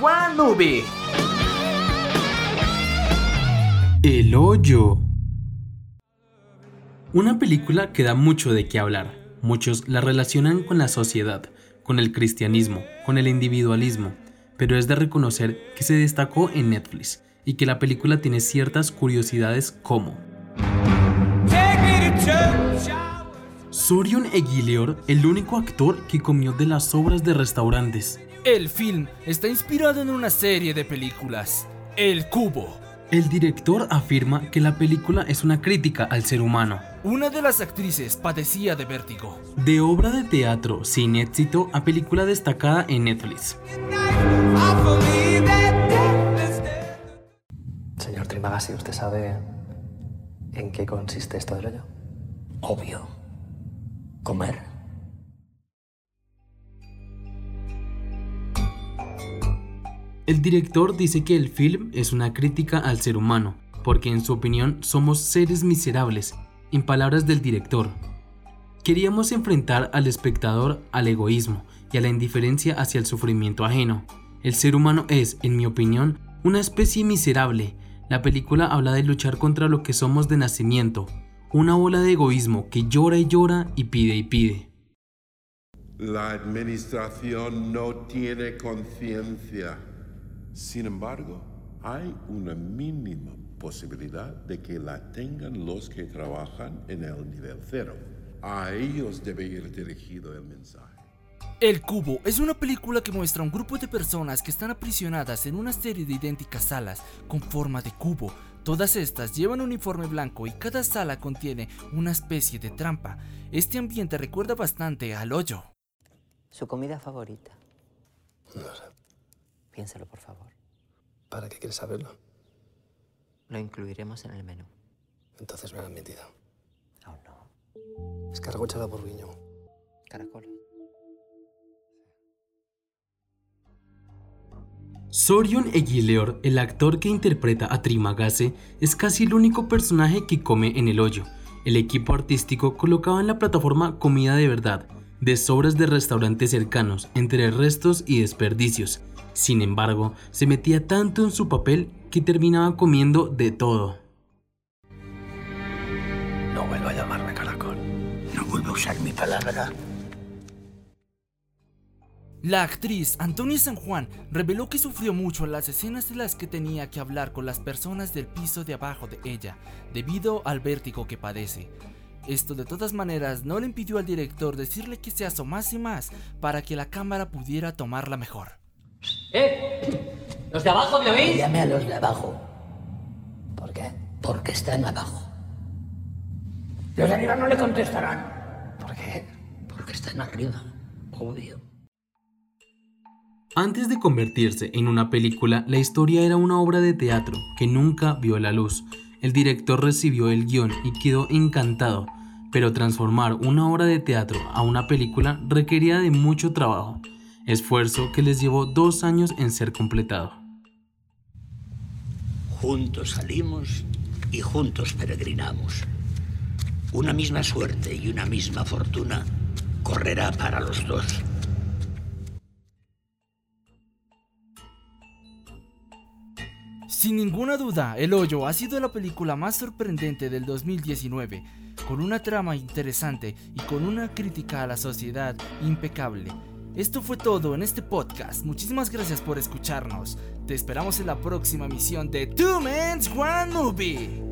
One Movie. El hoyo. Una película que da mucho de qué hablar. Muchos la relacionan con la sociedad, con el cristianismo, con el individualismo, pero es de reconocer que se destacó en Netflix y que la película tiene ciertas curiosidades como Sorion Eguileor, el único actor que comió de las obras de restaurantes. El film está inspirado en una serie de películas, El Cubo. El director afirma que la película es una crítica al ser humano. Una de las actrices padecía de vértigo. De obra de teatro sin éxito a película destacada en Netflix. Señor Trimagasi, ¿usted sabe en qué consiste esto del hoyo? Obvio. Comer. El director dice que el film es una crítica al ser humano, porque en su opinión somos seres miserables, en palabras del director. Queríamos enfrentar al espectador al egoísmo y a la indiferencia hacia el sufrimiento ajeno. El ser humano es, en mi opinión, una especie miserable. La película habla de luchar contra lo que somos de nacimiento, una bola de egoísmo que llora y llora y pide y pide. La administración no tiene conciencia. Sin embargo, hay una mínima posibilidad de que la tengan los que trabajan en el nivel cero. A ellos debe ir dirigido el mensaje. El Cubo es una película que muestra un grupo de personas que están aprisionadas en una serie de idénticas salas con forma de cubo. Todas estas llevan un uniforme blanco y cada sala contiene una especie de trampa. Este ambiente recuerda bastante al hoyo. ¿Su comida favorita? No sé. Piénselo, por favor. ¿Para qué quieres saberlo? Lo incluiremos en el menú. Entonces me han mentido. Aún no. Escargocha por viño. Caracol. Sorion Eguileor, el actor que interpreta a Trimagase, es casi el único personaje que come en el hoyo. El equipo artístico colocaba en la plataforma comida de verdad, de sobras de restaurantes cercanos, entre restos y desperdicios. Sin embargo, se metía tanto en su papel que terminaba comiendo de todo. No vuelva a llamarme caracol. No vuelva a usar mi palabra. La actriz Antonia San Juan reveló que sufrió mucho en las escenas en las que tenía que hablar con las personas del piso de abajo de ella, debido al vértigo que padece. Esto de todas maneras no le impidió al director decirle que se asomase más para que la cámara pudiera tomarla mejor. ¡Eh! ¿Los de abajo me oís? Llame a los de abajo. ¿Por qué? Porque están abajo. Los de arriba no le contestarán. ¿Por qué? Porque están arriba. Obvio. Antes de convertirse en una película, la historia era una obra de teatro que nunca vio la luz. El director recibió el guion y quedó encantado, pero transformar una obra de teatro a una película requería de mucho trabajo, esfuerzo que les llevó dos años en ser completado. Juntos salimos y juntos peregrinamos. Una misma suerte y una misma fortuna correrá para los dos. Sin ninguna duda, El Hoyo ha sido la película más sorprendente del 2019, con una trama interesante y con una crítica a la sociedad impecable. Esto fue todo en este podcast. Muchísimas gracias por escucharnos. Te esperamos en la próxima emisión de Two Men's One Movie.